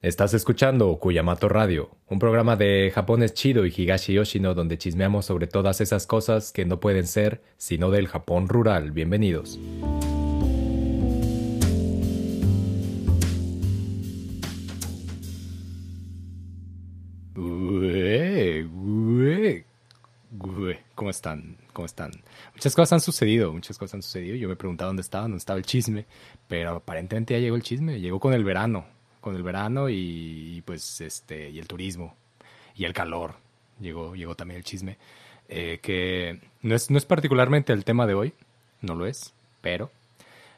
Estás escuchando Kuyamato Radio, un programa de Japones chido y Higashi Yoshino donde chismeamos sobre todas esas cosas que no pueden ser sino del Japón rural. Bienvenidos. ¿Cómo están? ¿Cómo están? Muchas cosas han sucedido, muchas cosas han sucedido. Yo me preguntaba dónde estaba, dónde estaba el chisme, pero aparentemente ya llegó el chisme, llegó con el verano con el verano y, pues este y el turismo y el calor. Llegó llegó también el chisme eh, que no es no es particularmente el tema de hoy no lo es pero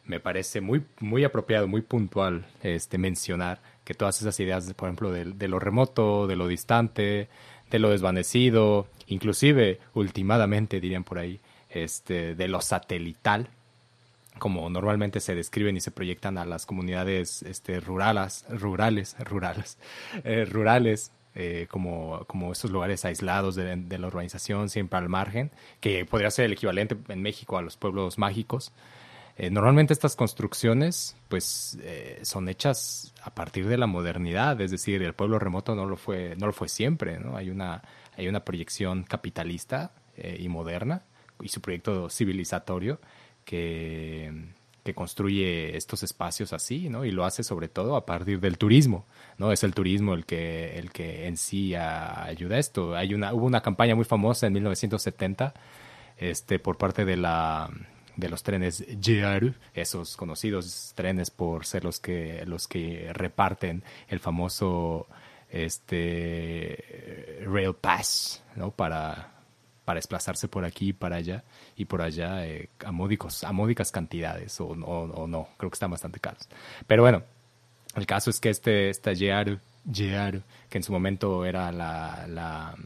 me parece muy muy apropiado muy puntual este mencionar que todas esas ideas por ejemplo de, de lo remoto de lo distante de lo desvanecido inclusive ultimadamente dirían por ahí este de lo satelital como normalmente se describen y se proyectan a las comunidades este, rurales, rurales, rurales, eh, rurales, eh, como, como estos lugares aislados de, la urbanización, siempre al margen, que podría ser el equivalente en México a los pueblos mágicos. Eh, normalmente estas construcciones pues son hechas a partir de la modernidad, es decir, el pueblo remoto no lo fue, no lo fue siempre, ¿no? Hay una, hay una proyección capitalista y moderna y su proyecto civilizatorio que, construye estos espacios así, ¿no? Y lo hace sobre todo a partir del turismo, ¿no? Es el turismo el que, el que en sí ayuda a esto. Hay una, hubo una campaña muy famosa en 1970 este, por parte de la de los trenes JR, esos conocidos trenes por ser los que los que reparten el famoso este Rail Pass, ¿no? Para para desplazarse por aquí y para allá y por allá eh, a, módicos, a módicas cantidades o, o, no, creo que están bastante caros. Pero bueno, el caso es que este, esta JR, que en su momento era la, la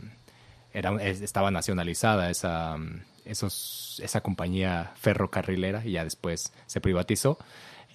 era, estaba nacionalizada esa, esos, esa compañía ferrocarrilera y ya después se privatizó.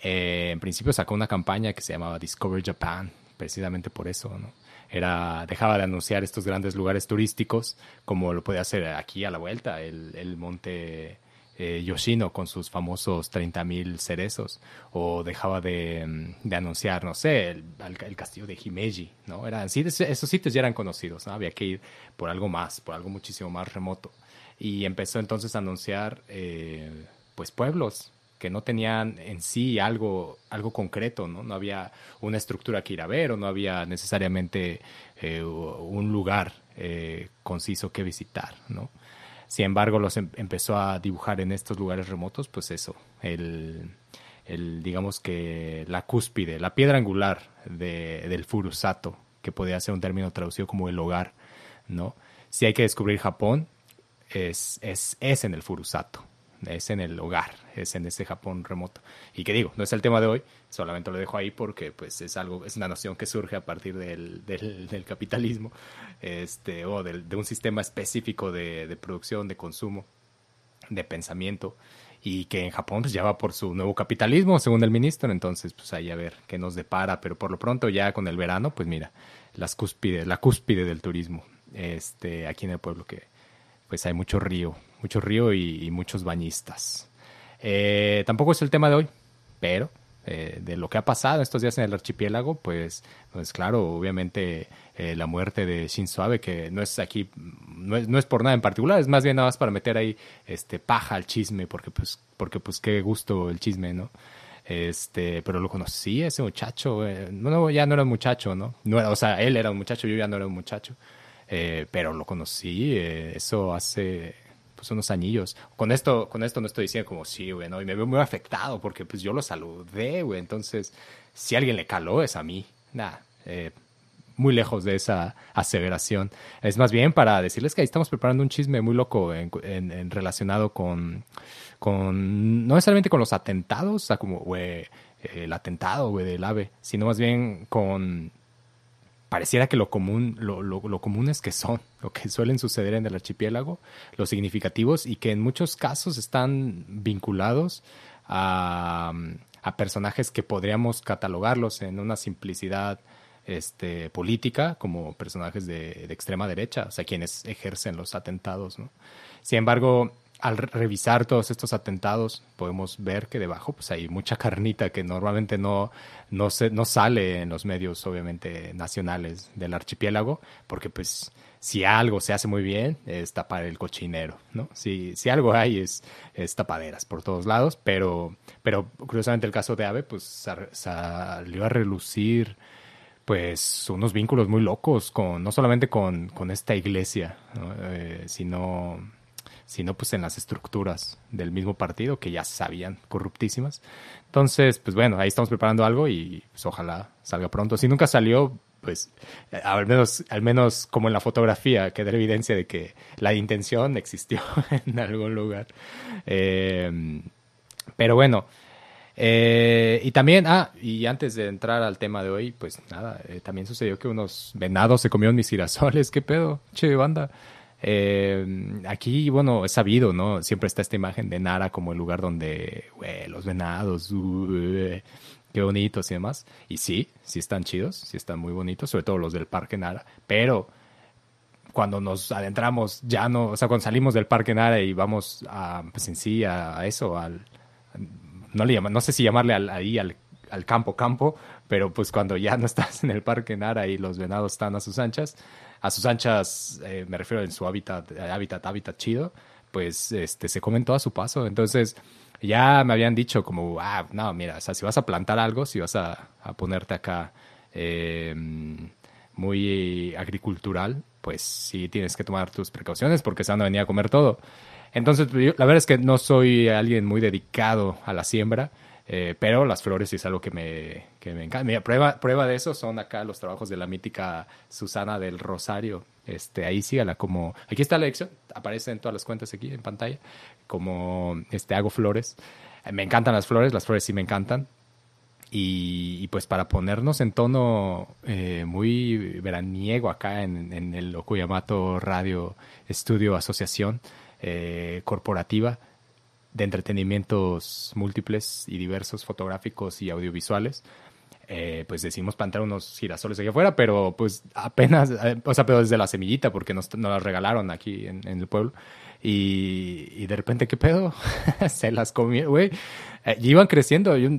Eh, en principio sacó una campaña que se llamaba Discover Japan, precisamente por eso, ¿no? Era dejaba de anunciar estos grandes lugares turísticos como lo puede hacer aquí a la vuelta el, el monte eh, Yoshino con sus famosos 30.000 cerezos o dejaba de, de, anunciar no sé el, el, castillo de Himeji no eran sí esos sitios ya eran conocidos ¿no? había que ir por algo más por algo muchísimo más remoto y empezó entonces a anunciar eh, pues pueblos que no tenían en sí algo, algo concreto, ¿no? No había una estructura que ir a ver o no había necesariamente eh, un lugar eh, conciso que visitar, ¿no? Sin embargo, los em, empezó a dibujar en estos lugares remotos, pues eso, el, el digamos que la cúspide, la piedra angular de, del Furusato, que podría ser un término traducido como el hogar, ¿no? Si hay que descubrir Japón, es, es, es en el Furusato, es en el hogar, es en ese Japón remoto. Y que digo, no es el tema de hoy, solamente lo dejo ahí porque pues es algo, es una noción que surge a partir del, del, capitalismo, este, o del, de un sistema específico de, de, producción, de consumo, de pensamiento, y que en Japón pues ya va por su nuevo capitalismo, según el ministro, entonces pues ahí a ver qué nos depara, pero por lo pronto ya con el verano, pues mira, las cúspide, la cúspide del turismo, este, aquí en el pueblo que pues hay mucho río, mucho río y, muchos bañistas. Eh, tampoco es el tema de hoy, pero eh, de lo que ha pasado estos días en el archipiélago, pues, pues claro, obviamente eh, la muerte de Shinzo Abe, que no es aquí, no es, no es, por nada en particular, es más bien nada más para meter ahí este paja al chisme, porque pues, porque pues qué gusto el chisme, ¿no? Este, pero lo conocí ese muchacho, no, ya no era un muchacho, ¿no? no era, o sea, él era un muchacho, yo ya no era un muchacho. pero lo conocí, eso hace pues unos anillos. Con esto, con esto no estoy diciendo como sí, güey. Y me veo muy afectado porque pues yo lo saludé, güey. Entonces, si alguien le caló es a mí. Nada, eh, muy lejos de esa aseveración. Es más bien para decirles que ahí estamos preparando un chisme muy loco en, relacionado con, con, no necesariamente con los atentados, o sea, como, güey, el atentado, güey, del AVE, sino más bien con pareciera que lo común, lo, lo, lo, comunes que son, lo que suelen suceder en el archipiélago, los significativos y que en muchos casos están vinculados a, a personajes que podríamos catalogarlos en una simplicidad este, política como personajes de, de, extrema derecha, o sea, quienes ejercen los atentados. ¿no? Sin embargo, al revisar todos estos atentados podemos ver que debajo pues hay mucha carnita que normalmente no, no, se, no sale en los medios obviamente nacionales del archipiélago porque pues si algo se hace muy bien es tapar el cochinero, ¿no? Si, si algo hay es, es tapaderas por todos lados, pero, pero curiosamente el caso de Ave pues salió a relucir pues unos vínculos muy locos con no solamente con, con esta iglesia, eh, sino sino pues en las estructuras del mismo partido que ya sabían corruptísimas. Entonces, pues bueno, ahí estamos preparando algo y pues ojalá salga pronto. Si nunca salió, pues al menos, al menos como en la fotografía, queda evidencia de que la intención existió en algún lugar. Eh, pero bueno, eh, y también, ah, y antes de entrar al tema de hoy, pues nada, eh, también sucedió que unos venados se comieron mis girasoles, ¿qué pedo? Che, banda. Eh, aquí, bueno, es sabido, ¿no? Siempre está esta imagen de Nara como el lugar donde, los venados, uh, qué bonitos y demás. Y sí, sí están chidos, sí están muy bonitos, sobre todo los del Parque Nara, pero cuando nos adentramos, ya no, o sea, cuando salimos del Parque Nara y vamos a, pues en sí, a, eso, al, no le llaman, no sé si llamarle al, ahí al, al campo campo, pero pues cuando ya no estás en el Parque Nara y los venados están a sus anchas, a sus anchas, eh, me refiero en su hábitat, hábitat, hábitat chido, pues este, se comen todo a su paso. Entonces, ya me habían dicho como, ah, no, mira, o sea, si vas a plantar algo, si vas a, ponerte acá em, muy agricultural, pues sí tienes que tomar tus precauciones porque se van a venir a comer todo. Entonces, la verdad es que no soy alguien muy dedicado a la siembra. Eh, pero las flores es algo que me, que me encanta. Prueba, prueba de eso son acá los trabajos de la mítica Susana del Rosario. Este, ahí sígala como... Aquí está la lección, aparece en todas las cuentas aquí en pantalla, como este, hago flores. Eh, me encantan las flores, las flores sí me encantan. Y, pues para ponernos en tono eh, muy veraniego acá en, en el Okuyamato Radio Estudio Asociación Corporativa, de entretenimientos múltiples y diversos, fotográficos y audiovisuales. Eh, pues decimos plantar unos girasoles aquí afuera, pero pues apenas, eh, o sea, pero desde la semillita, porque nos, nos las regalaron aquí en, el pueblo. Y, y, de repente, ¿qué pedo? Se las comieron, güey. Eh, y iban creciendo. Yo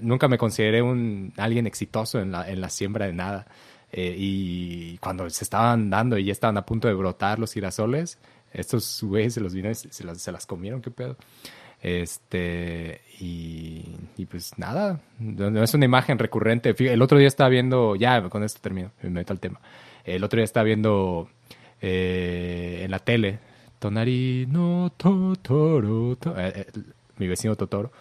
nunca me consideré un alguien exitoso en la, en la siembra de nada. y cuando se estaban dando y ya estaban a punto de brotar los girasoles, estos güeyes se los vino, se las, se las comieron, ¿qué pedo? Este, y, pues nada, no es una imagen recurrente. El otro día estaba viendo, ya con esto termino, me meto al tema. El otro día estaba viendo eh, en la tele, Tonari eh, eh, mi vecino Totoro.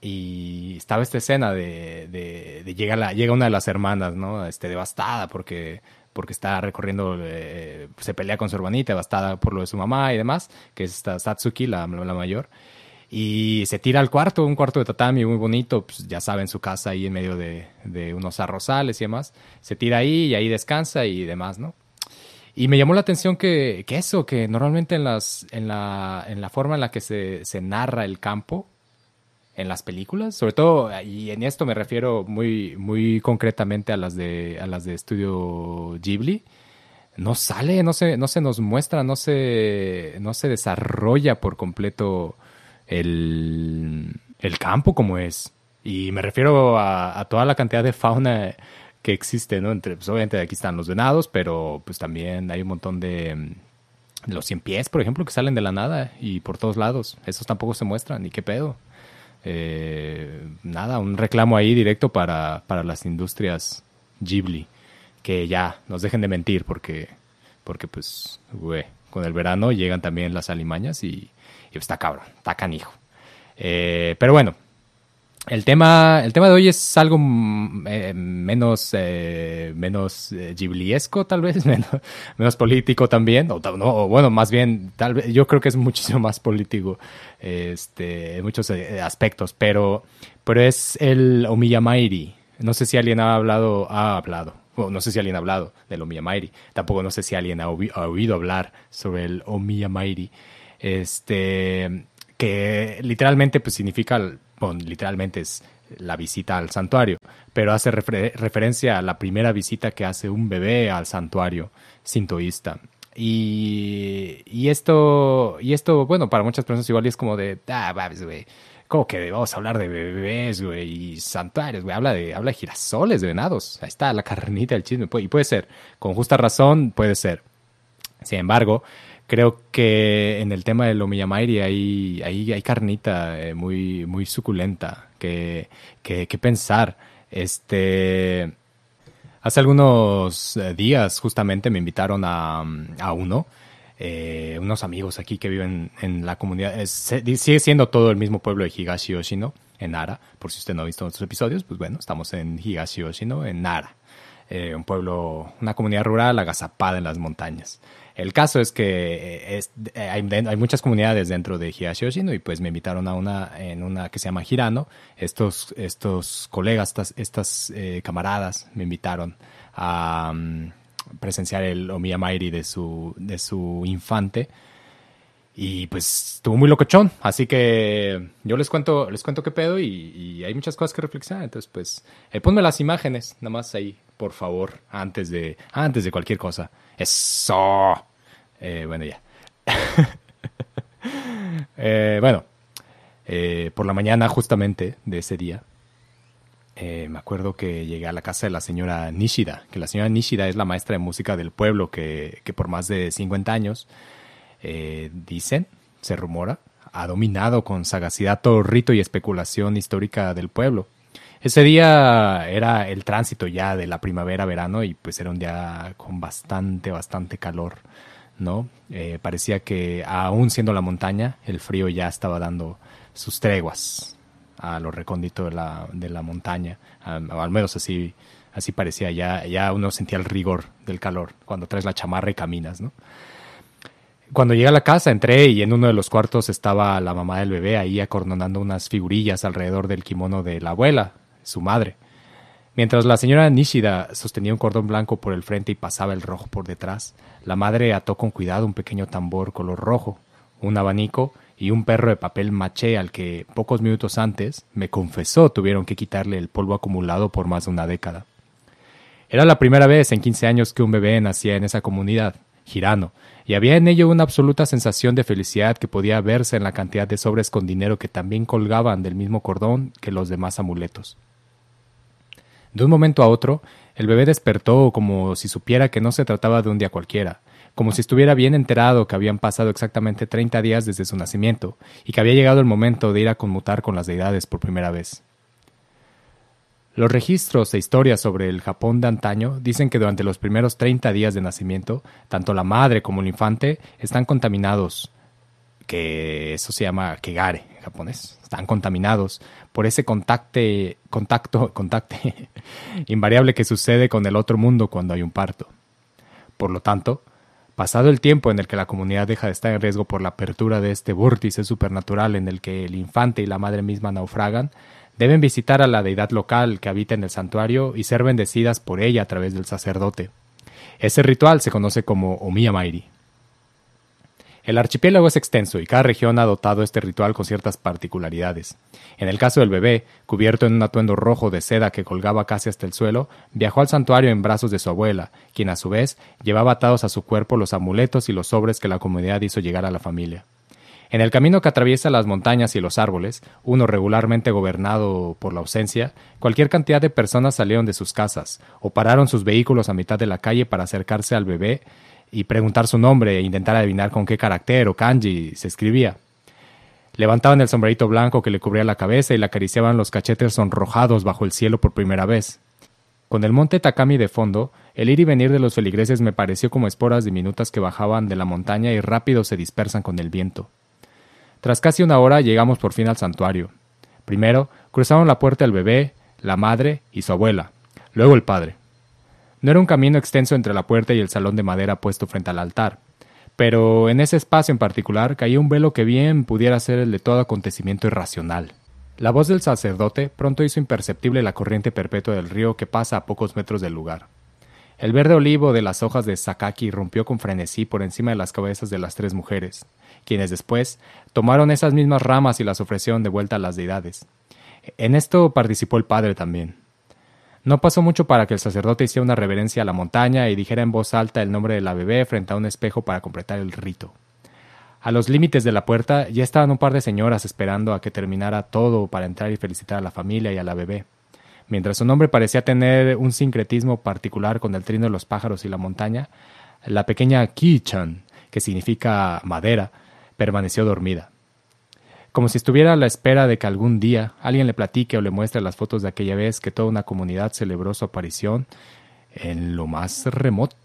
y estaba esta escena de, de, de llega, la, llega una de las hermanas, ¿no? Este, devastada porque porque está recorriendo, eh, se pelea con su hermanita, bastada por lo de su mamá y demás, que es esta Satsuki, la, la mayor. Y se tira al cuarto, un cuarto de tatami muy bonito, pues ya saben, su casa ahí en medio de, de unos arrozales y demás. Se tira ahí y ahí descansa y demás, ¿no? Y me llamó la atención que, que, eso, que normalmente en, las, en, la, en la forma en la que se, se narra el campo, en las películas, sobre todo, y en esto me refiero muy, muy concretamente a las de, a las de estudio Ghibli, no sale, no se, no se nos muestra, no se, no se desarrolla por completo el, el campo como es. Y me refiero a, toda la cantidad de fauna que existe, ¿no? Entre, pues, obviamente aquí están los venados, pero pues también hay un montón de, los cien pies, por ejemplo, que salen de la nada y por todos lados. Esos tampoco se muestran, ¿y qué pedo? Eh, nada, un reclamo ahí directo para, para las industrias Ghibli, que ya nos dejen de mentir porque, porque pues, con el verano llegan también las alimañas y, y está cabrón, está canijo. Eh, pero bueno, el tema, el tema de hoy es algo mm, eh, menos, eh, menos eh, gibliesco, tal vez, menos, político también, o, no, bueno, más bien, tal vez, yo creo que es muchísimo más político este, en muchos aspectos, pero, pero es el Omiyamairi. No sé si alguien ha hablado, ha hablado, no sé si alguien ha hablado del Omiyamairi, tampoco no sé si alguien ha, oído hablar sobre el Omiyamairi, este, que literalmente pues significa bueno, literalmente es la visita al santuario, pero hace referencia a la primera visita que hace un bebé al santuario sintoísta. Y, y esto, y esto, bueno, para muchas personas igual es como de, ah, babes, güey. ¿Cómo que vamos a hablar de bebés, güey? Y santuarios, güey. Habla de, habla de girasoles, de venados. Ahí está la carnita del chisme. Y puede ser. Con justa razón, puede ser. Sin embargo, creo que en el tema del Omiyamairi hay, hay, hay carnita eh, muy, muy suculenta que, que, que pensar. Este. Hace algunos eh, días justamente me invitaron a, a uno eh, unos amigos aquí que viven en la comunidad. sigue siendo todo el mismo pueblo de Higashi Yoshino, en Nara. Por si usted no ha visto nuestros episodios, pues bueno, estamos en Higashi Yoshino, en Nara. Eh, un pueblo, una comunidad rural agazapada en las montañas. El caso es que eh, hay, muchas comunidades dentro de Higashi Yoshino y pues me invitaron a una en una que se llama Hirano. Estos, estos colegas, estas, estas camaradas me invitaron a, mm, presenciar el Omiya Mairi de su, de su infante. Y pues estuvo muy locochón. Así que yo les cuento, les cuento qué pedo y, hay muchas cosas que reflexionar. Entonces, pues, eh, ponme las imágenes, nada más ahí, por favor, antes de, antes de cualquier cosa. Eso. Eh, bueno, ya. Eh, bueno, por la mañana justamente de ese día, eh, me acuerdo que llegué a la casa de la señora Nishida, que la señora Nishida es la maestra de música del pueblo que, por más de 50 años, eh, dicen, se rumora, ha dominado con sagacidad todo rito y especulación histórica del pueblo. Ese día era el tránsito ya de la primavera-verano y pues era un día con bastante, bastante calor, ¿no? Eh, parecía que aún siendo la montaña, el frío ya estaba dando sus treguas, a lo recóndito de la, de la montaña, al menos así, así parecía, ya, ya uno sentía el rigor del calor cuando traes la chamarra y caminas, ¿no? Cuando llegué a la casa entré y en uno de los cuartos estaba la mamá del bebé ahí acornonando unas figurillas alrededor del kimono de la abuela, su madre. Mientras la señora Nishida sostenía un cordón blanco por el frente y pasaba el rojo por detrás, la madre ató con cuidado un pequeño tambor color rojo, un abanico y un perro de papel maché al que pocos minutos antes me confesó tuvieron que quitarle el polvo acumulado por más de una década. Era la primera vez en 15 años que un bebé nacía en esa comunidad, Girano, y había en ello una absoluta sensación de felicidad que podía verse en la cantidad de sobres con dinero que también colgaban del mismo cordón que los demás amuletos. De un momento a otro, el bebé despertó como si supiera que no se trataba de un día cualquiera, como si estuviera bien enterado que habían pasado exactamente 30 días desde su nacimiento y que había llegado el momento de ir a conmutar con las deidades por primera vez. Los registros e historias sobre el Japón de antaño dicen que durante los primeros 30 días de nacimiento, tanto la madre como el infante están contaminados, que eso se llama kegare están contaminados por ese contacto, invariable que sucede con el otro mundo cuando hay un parto. Por lo tanto, Pasado el tiempo en el que la comunidad deja de estar en riesgo por la apertura de este vórtice supernatural en el que el infante y la madre misma naufragan, deben visitar a la deidad local que habita en el santuario y ser bendecidas por ella a través del sacerdote. Ese ritual se conoce como Omiya Mairi. El archipiélago es extenso y cada región ha dotado este ritual con ciertas particularidades. En el caso del bebé, cubierto en un atuendo rojo de seda que colgaba casi hasta el suelo, viajó al santuario en brazos de su abuela, quien a su vez llevaba atados a su cuerpo los amuletos y los sobres que la comunidad hizo llegar a la familia. En el camino que atraviesa las montañas y los árboles, uno regularmente gobernado por la ausencia, cualquier cantidad de personas salieron de sus casas o pararon sus vehículos a mitad de la calle para acercarse al bebé y preguntar su nombre e intentar adivinar con qué carácter o kanji se escribía. Levantaban el sombrerito blanco que le cubría la cabeza y le acariciaban los cachetes sonrojados bajo el cielo por primera vez. Con el monte Takami de fondo, el ir y venir de los feligreses me pareció como esporas diminutas que bajaban de la montaña y rápido se dispersan con el viento. Tras casi una hora llegamos por fin al santuario. Primero cruzaron la puerta el bebé, la madre y su abuela, luego el padre. No era un camino extenso entre la puerta y el salón de madera puesto frente al altar, pero en ese espacio en particular caía un velo que bien pudiera ser el de todo acontecimiento irracional. La voz del sacerdote pronto hizo imperceptible la corriente perpetua del río que pasa a pocos metros del lugar. El verde olivo de las hojas de Sakaki rompió con frenesí por encima de las cabezas de las tres mujeres, quienes después tomaron esas mismas ramas y las ofrecieron de vuelta a las deidades. En esto participó el padre también. No pasó mucho para que el sacerdote hiciera una reverencia a la montaña y dijera en voz alta el nombre de la bebé frente a un espejo para completar el rito. A los límites de la puerta ya estaban un par de señoras esperando a que terminara todo para entrar y felicitar a la familia y a la bebé. Mientras su nombre parecía tener un sincretismo particular con el trino de los pájaros y la montaña, la pequeña Kichan, que significa madera, permaneció dormida. Como si estuviera a la espera de que algún día alguien le platique o le muestre las fotos de aquella vez que toda una comunidad celebró su aparición en lo más remoto.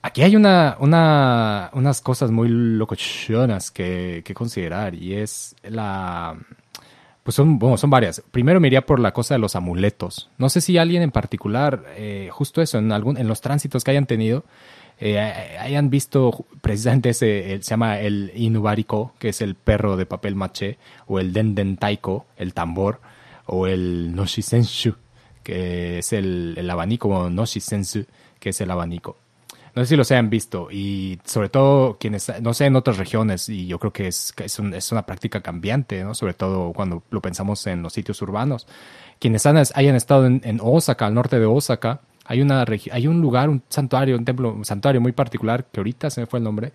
Aquí hay una, una, unas cosas muy locochonas que, que considerar y es la... Pues son, bueno, son varias. Primero me iría por la cosa de los amuletos. No sé si alguien en particular, eh, justo eso, en, algún, en los tránsitos que hayan tenido, eh, hayan visto precisamente ese, se llama el Inubarico, que es el perro de papel maché, o el Denden Taiko, el tambor, o el Noshisenshu, que es el, abanico, o Noshisensu, que es el abanico. No sé si los hayan visto y sobre todo quienes, no sé, en otras regiones y yo creo que es, es, es una práctica cambiante, ¿no? Sobre todo cuando lo pensamos en los sitios urbanos. Quienes hayan estado en, Osaka, al norte de Osaka, hay, una, hay un lugar, un santuario, un templo, un santuario muy particular, que ahorita se me fue el nombre,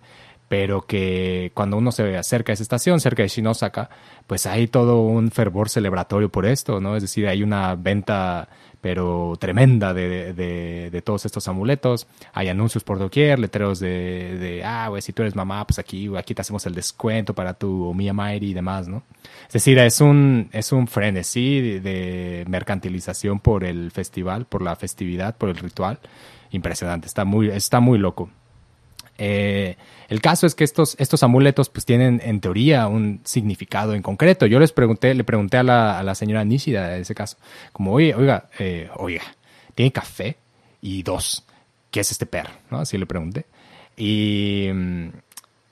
pero que cuando uno se acerca a esa estación, cerca de Shinosaka, pues hay todo un fervor celebratorio por esto, ¿no? Es decir, hay una venta pero tremenda de, de, todos estos amuletos. Hay anuncios por doquier, letreros de, ah, güey, si tú eres mamá, pues aquí, aquí te hacemos el descuento para tu Mia Mairi y demás, ¿no? Es decir, es un, es un frenesí de, mercantilización por el festival, por la festividad, por el ritual. Impresionante, está muy, está muy loco. Eh, el caso es que estos, estos amuletos pues tienen en teoría un significado en concreto. Yo les pregunté, le pregunté a la, a la señora Nishida en ese caso, como, oiga, eh, oiga, ¿tiene café? Y dos, ¿qué es este perro? ¿No? Así le pregunté. Y,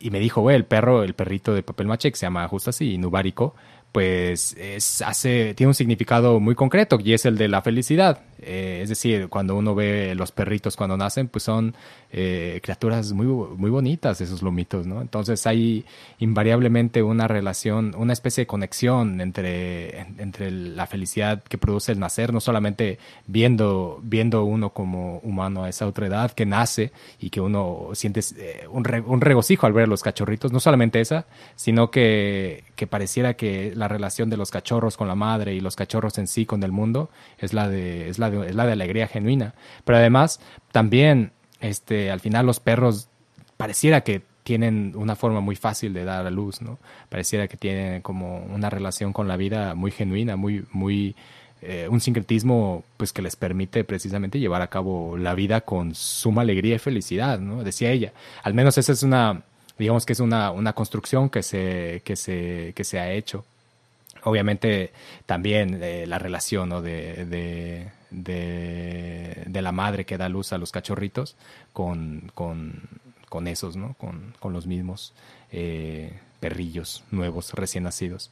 y me dijo, güey, el perro, el perrito de papel maché que se llama justo así, Nubárico, pues es, hace, tiene un significado muy concreto y es el de la felicidad. Eh, es decir, cuando uno ve los perritos cuando nacen, pues son eh, criaturas muy, muy bonitas, esos lomitos, ¿no? Entonces hay invariablemente una relación, una especie de conexión entre, entre la felicidad que produce el nacer, no solamente viendo, viendo uno como humano a esa otra edad que nace y que uno siente eh, un, un regocijo al ver a los cachorritos, no solamente esa, sino que, que pareciera que la relación de los cachorros con la madre y los cachorros en sí con el mundo es la de, es la de es la de alegría genuina. Pero además, también, este, al final los perros pareciera que tienen una forma muy fácil de dar a luz, ¿no? Pareciera que tienen como una relación con la vida muy genuina, muy, muy, eh, un sincretismo pues que les permite precisamente llevar a cabo la vida con suma alegría y felicidad, ¿no? Decía ella. Al menos esa es una, digamos que es una, una construcción que se, que se, que se ha hecho. Obviamente también eh, la relación ¿no? de, de, de, la madre que da luz a los cachorritos con, con, con esos, ¿no? Con, con los mismos eh, perrillos nuevos, recién nacidos.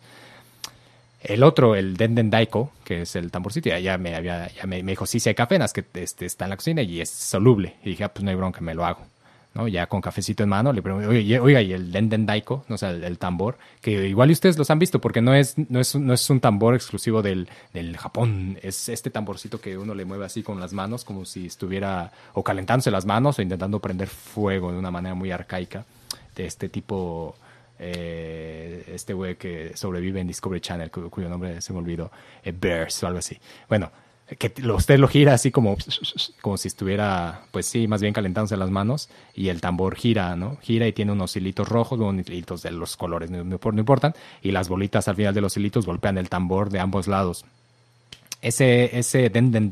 El otro, el Denden Daiko, que es el tamborcito, ya, me, había, ya me, dijo, sí, sí hay café, que este, está en la cocina y es soluble. Y dije, ah, pues no hay bronca, me lo hago. ¿No? Ya con cafecito en mano, le pregunto, oiga, y el denden daiko, ¿no? o sea, el, tambor, que igual ustedes los han visto, porque no es, no es, no es un tambor exclusivo del, del, Japón, es este tamborcito que uno le mueve así con las manos, como si estuviera o calentándose las manos o intentando prender fuego de una manera muy arcaica, de este tipo, eh, este güey que sobrevive en Discovery Channel, cuyo nombre se me olvidó, eh, Bears o algo así. Bueno, que usted lo gira así como, como si estuviera, pues sí, más bien calentándose las manos y el tambor gira, ¿no? Gira y tiene unos hilitos rojos, unos hilitos de los colores, no, no, importan, y las bolitas al final de los hilitos golpean el tambor de ambos lados. Ese, ese Den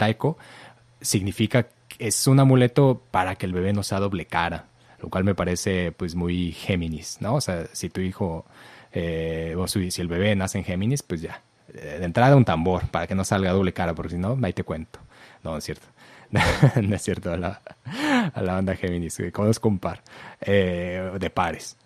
significa, es un amuleto para que el bebé no sea doble cara, lo cual me parece pues muy Géminis, ¿no? O sea, si tu hijo, eh, o si el bebé nace en Géminis, pues ya, de entrada un tambor para que no salga doble cara, porque si no, ahí te cuento. No, es cierto. no es cierto, a la, a la banda Géminis, que conozco un par eh, de pares.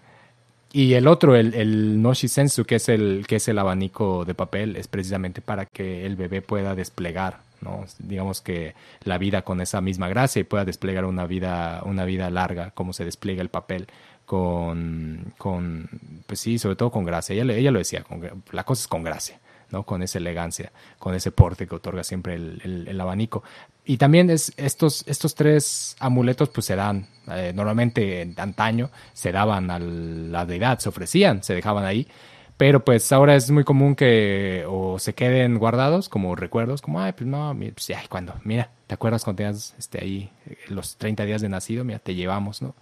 Y el otro, el, el Noshi Sensu, que es el, que es el abanico de papel, es precisamente para que el bebé pueda desplegar, ¿no? digamos que la vida con esa misma gracia y pueda desplegar una vida, una vida larga, como se despliega el papel con, con pues sí, sobre todo con gracia. Ella, ella lo decía, con, la cosa es con gracia. ¿No? Con esa elegancia, con ese porte que otorga siempre el, abanico. Y también es, estos, estos tres amuletos pues se dan, eh, normalmente en antaño se daban a la deidad, se ofrecían, se dejaban ahí, pero pues ahora es muy común que o se queden guardados como recuerdos, como, ay, pues no, pues, ay, cuando, mira, ¿te acuerdas cuando tenías este, ahí eh, los 30 días de nacido? Mira, te llevamos, ¿no?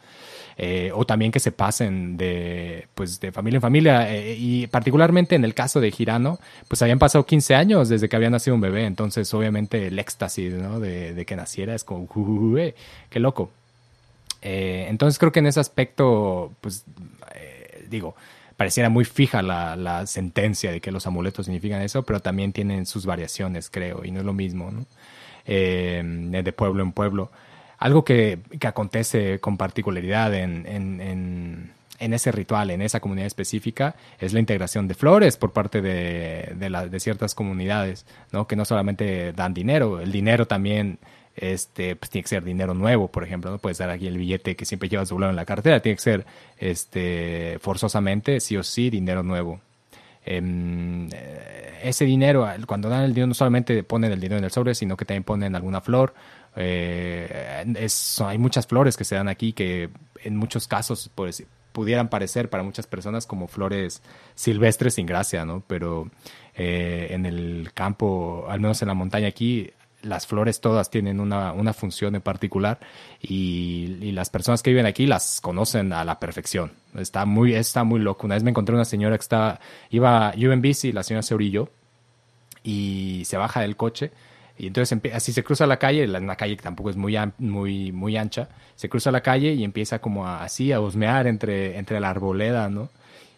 Eh, o también que se pasen de, pues, de familia en familia. Eh, y particularmente en el caso de Girano, pues habían pasado 15 años desde que había nacido un bebé. Entonces, obviamente, el éxtasis ¿no? de, que naciera es como, qué loco. entonces, creo que en ese aspecto, pues, digo, pareciera muy fija la, sentencia de que los amuletos significan eso, pero también tienen sus variaciones, creo, y no es lo mismo, ¿no? Eh, de pueblo en pueblo. Algo que, acontece con particularidad en, en, ese ritual, en esa comunidad específica, es la integración de flores por parte de, de ciertas comunidades, ¿no? que no solamente dan dinero, el dinero también este, pues tiene que ser dinero nuevo, por ejemplo, no puedes dar aquí el billete que siempre llevas doblado en la cartera, tiene que ser este, forzosamente, sí o sí, dinero nuevo. Em, eh, ese dinero, cuando dan el dinero, no solamente ponen el dinero en el sobre, sino que también ponen alguna flor. Eh, hay muchas flores que se dan aquí que en muchos casos pues, pudieran parecer para muchas personas como flores silvestres sin gracia, ¿no? Pero eh, en el campo, al menos en la montaña aquí, las flores todas tienen una, una función en particular y, las personas que viven aquí las conocen a la perfección. Está muy, está muy loco. Una vez me encontré una señora que está, iba, yo en bici, la señora se orilló y se baja del coche y entonces así se cruza la calle, una calle que tampoco es muy, muy, muy ancha, se cruza la calle y empieza como así a husmear entre, entre la arboleda, ¿no?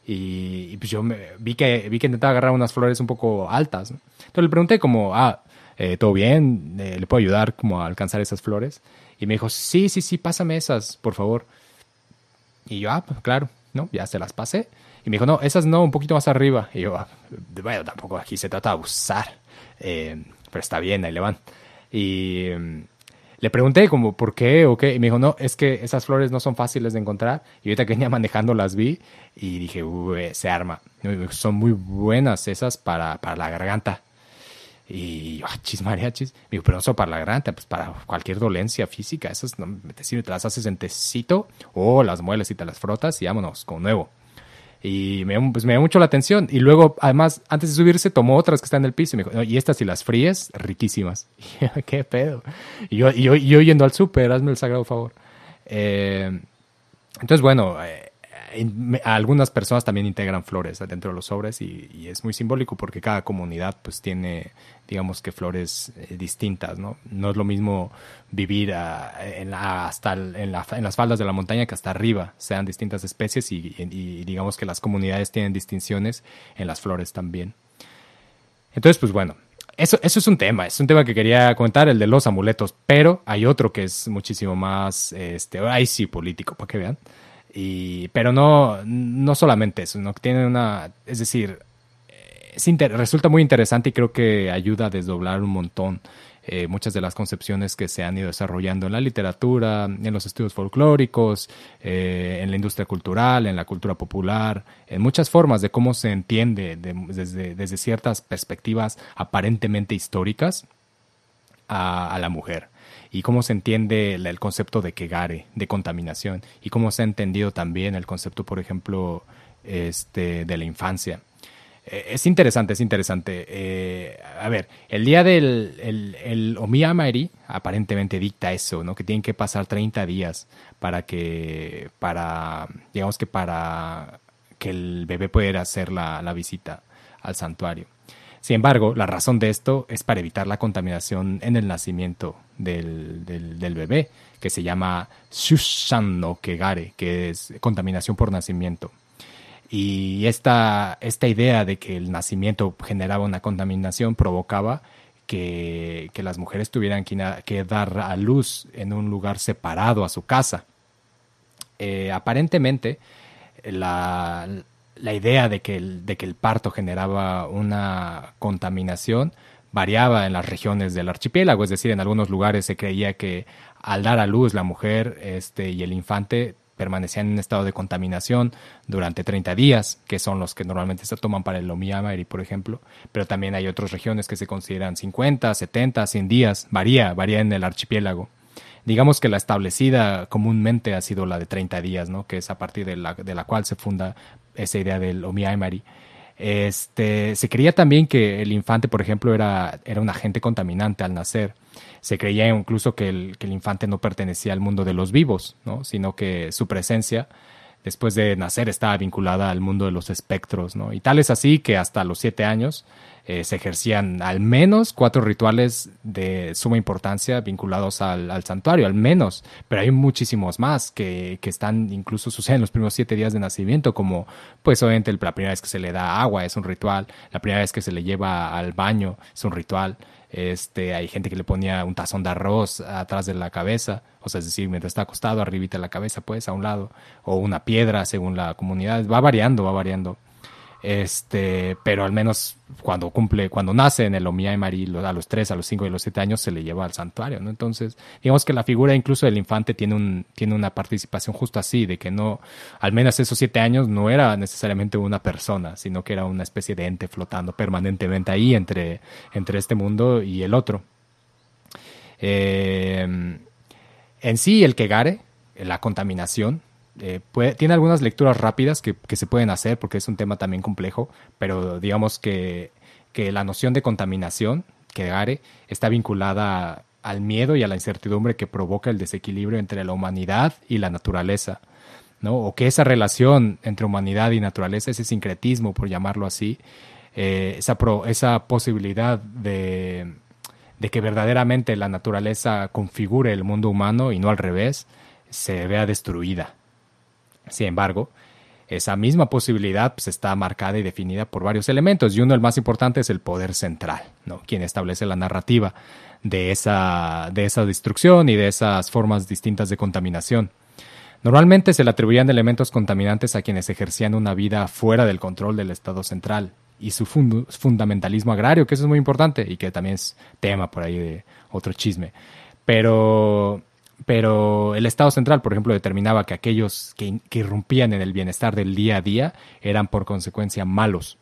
Y, pues yo me, vi, que, vi que intentaba agarrar unas flores un poco altas. Entonces le pregunté como, ah, eh, ¿todo bien? Eh, ¿Le puedo ayudar como a alcanzar esas flores? Y me dijo, sí, sí, sí, pásame esas, por favor. Y yo, ah, pues, claro, ¿no? Ya se las pasé. Y me dijo, no, esas no, un poquito más arriba. Y yo, ah, bueno, tampoco aquí se trata de abusar. Eh, pero está bien, ahí le van. Y mm, le pregunté como, ¿por qué o qué? Y me dijo, no, es que esas flores no son fáciles de encontrar. Y ahorita que venía manejando las vi y dije, se arma. Son muy buenas esas para, para la garganta. Y yo, ah, chis, mariachis. Me digo, pero solo para la garganta, pues para cualquier dolencia física. Esas no te sirve, te las haces en tecito o las mueles y te las frotas y vámonos, con nuevo. Y me, pues, me dio mucho la atención. Y luego, además, antes de subirse, tomó otras que están en el piso y me dijo, y estas si las fríes, riquísimas. Y ¿qué pedo? Y yo, y yo, yo yendo al súper, hazme el sagrado favor. Eh, entonces, bueno, eh, algunas personas también integran flores dentro de los sobres y, es muy simbólico porque cada comunidad pues tiene digamos que flores eh, distintas no no es lo mismo vivir en hasta en, las faldas de la montaña que hasta arriba sean distintas especies y, digamos que las comunidades tienen distinciones en las flores también. Entonces pues bueno eso, eso es un tema, es un tema que quería comentar, el de los amuletos, pero hay otro que es muchísimo más, este, ahí político, para que vean, y, pero no, no solamente eso, no tiene una, es decir, resulta muy interesante y creo que ayuda a desdoblar un montón eh, muchas de las concepciones que se han ido desarrollando en la literatura, en los estudios folclóricos, eh, en la industria cultural, en la cultura popular, en muchas formas de cómo se entiende desde, desde, ciertas perspectivas aparentemente históricas a la mujer y cómo se entiende el, concepto de kegare, de contaminación, y cómo se ha entendido también el concepto, por ejemplo, este, de la infancia. Eh, es interesante, es interesante. Eh, a ver, el día del el, el aparentemente dicta eso, ¿no? Que tienen que pasar 30 días para que, para, digamos que para que el bebé pueda hacer la, la visita al santuario. Sin embargo, la razón de esto es para evitar la contaminación en el nacimiento del, bebé, que se llama Shushan no Kegare, que es contaminación por nacimiento. Y esta, esta idea de que el nacimiento generaba una contaminación provocaba que, que las mujeres tuvieran que, dar a luz en un lugar separado a su casa. Eh, aparentemente, la, la idea de que, el, de que el parto generaba una contaminación variaba en las regiones del archipiélago, es decir, en algunos lugares se creía que al dar a luz la mujer este, y el infante permanecían en un estado de contaminación durante 30 días, que son los que normalmente se toman para el Omiamari, por ejemplo, pero también hay otras regiones que se consideran 50, 70, 100 días, varía, varía en el archipiélago. Digamos que la establecida comúnmente ha sido la de 30 días, ¿no? que es a partir de la, de la cual se funda esa idea del Omiamari. Este, se creía también que el infante, por ejemplo, era, era un agente contaminante al nacer. Se creía incluso que el, que el infante no pertenecía al mundo de los vivos, ¿no? sino que su presencia después de nacer estaba vinculada al mundo de los espectros, ¿no? Y tal es así que hasta los siete años eh, se ejercían al menos cuatro rituales de suma importancia vinculados al, santuario, al menos, pero hay muchísimos más que, que están, incluso suceden los primeros siete días de nacimiento, como pues obviamente la primera vez que se le da agua es un ritual, la primera vez que se le lleva al baño es un ritual, este, hay gente que le ponía un tazón de arroz atrás de la cabeza, o sea, es decir, mientras está acostado, arribita la cabeza, pues, a un lado, o una piedra según la comunidad, va variando, va variando. Este, pero al menos cuando cumple, cuando nace en el Omiya Mari, a los 3, a los 5 y a los 7 años se le lleva al santuario, ¿no? Entonces, digamos que la figura incluso del infante tiene, un, tiene una participación justo así, de que no, al menos esos 7 años no era necesariamente una persona, sino que era una especie de ente flotando permanentemente ahí entre, entre este mundo y el otro. Eh, en sí, el Kegare, la contaminación, eh, tiene algunas lecturas rápidas que, se pueden hacer porque es un tema también complejo, pero digamos que, la noción de contaminación, que Gare, está vinculada al miedo y a la incertidumbre que provoca el desequilibrio entre la humanidad y la naturaleza, ¿no? O que esa relación entre humanidad y naturaleza, ese sincretismo, por llamarlo así, eh, esa, posibilidad de que verdaderamente la naturaleza configure el mundo humano y no al revés, se vea destruida. Sin embargo, esa misma posibilidad pues, está marcada y definida por varios elementos y uno, el más importante, es el poder central, ¿no? quien establece la narrativa de esa, de esa destrucción y de esas formas distintas de contaminación. Normalmente se le atribuían elementos contaminantes a quienes ejercían una vida fuera del control del Estado central y su fundamentalismo agrario, que eso es muy importante y que también es tema por ahí de otro chisme. Pero pero el Estado central, por ejemplo, determinaba que aquellos que, irrumpían en el bienestar del día a día eran por consecuencia malos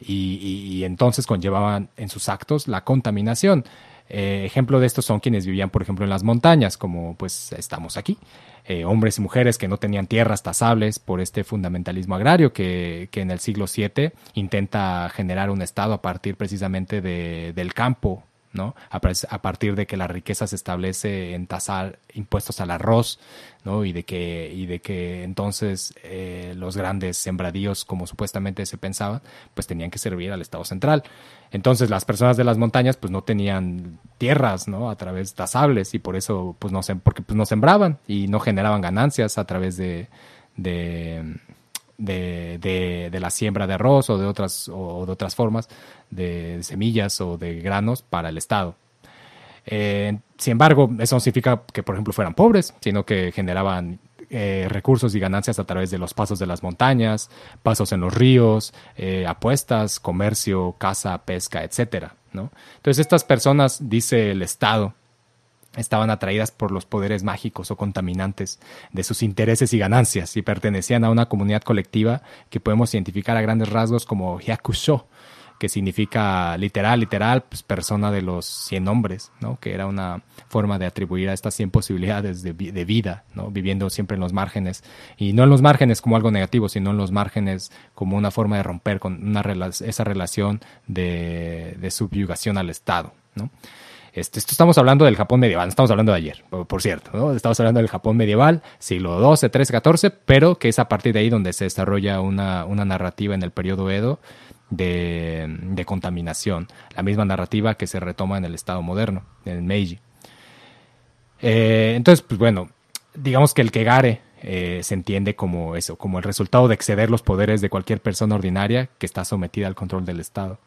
y, entonces conllevaban en sus actos la contaminación. Eh, ejemplo de esto son quienes vivían, por ejemplo, en las montañas, como pues estamos aquí. Eh, hombres y mujeres que no tenían tierras tasables por este fundamentalismo agrario que, que en el siglo VII intenta generar un Estado a partir precisamente de, del campo ¿no? A, partir de que la riqueza se establece en tasar impuestos al arroz, ¿no? Y de que, y de que entonces eh, los grandes sembradíos, como supuestamente se pensaba, pues tenían que servir al Estado central. Entonces las personas de las montañas pues no tenían tierras, ¿no? A través tasables y por eso pues no, porque, pues, no sembraban y no generaban ganancias a través de, de de, de, la siembra de arroz o de otras, o de otras formas de semillas o de granos para el Estado. Eh, sin embargo, eso no significa que, por ejemplo, fueran pobres, sino que generaban eh, recursos y ganancias a través de los pasos de las montañas, pasos en los ríos, eh, apuestas, comercio, caza, pesca, etcétera, ¿no? Entonces, estas personas, dice el Estado, estaban atraídas por los poderes mágicos o contaminantes de sus intereses y ganancias y pertenecían a una comunidad colectiva que podemos identificar a grandes rasgos como Hyakusho, que significa literal, literal, pues persona de los cien hombres, ¿no? Que era una forma de atribuir a estas cien posibilidades de, vida, ¿no? Viviendo siempre en los márgenes. Y no en los márgenes como algo negativo, sino en los márgenes como una forma de romper con una esa relación de, de subyugación al Estado, ¿no? Este, esto estamos hablando del Japón medieval, estamos hablando de ayer, por, cierto, ¿no? Estamos hablando del Japón medieval, siglo XII, XIII, XIV, pero que es a partir de ahí donde se desarrolla una, una narrativa en el periodo Edo de, de, contaminación, la misma narrativa que se retoma en el Estado moderno, en Meiji. Eh, entonces, pues bueno, digamos que el Kegare eh, se entiende como eso, como el resultado de exceder los poderes de cualquier persona ordinaria que está sometida al control del Estado.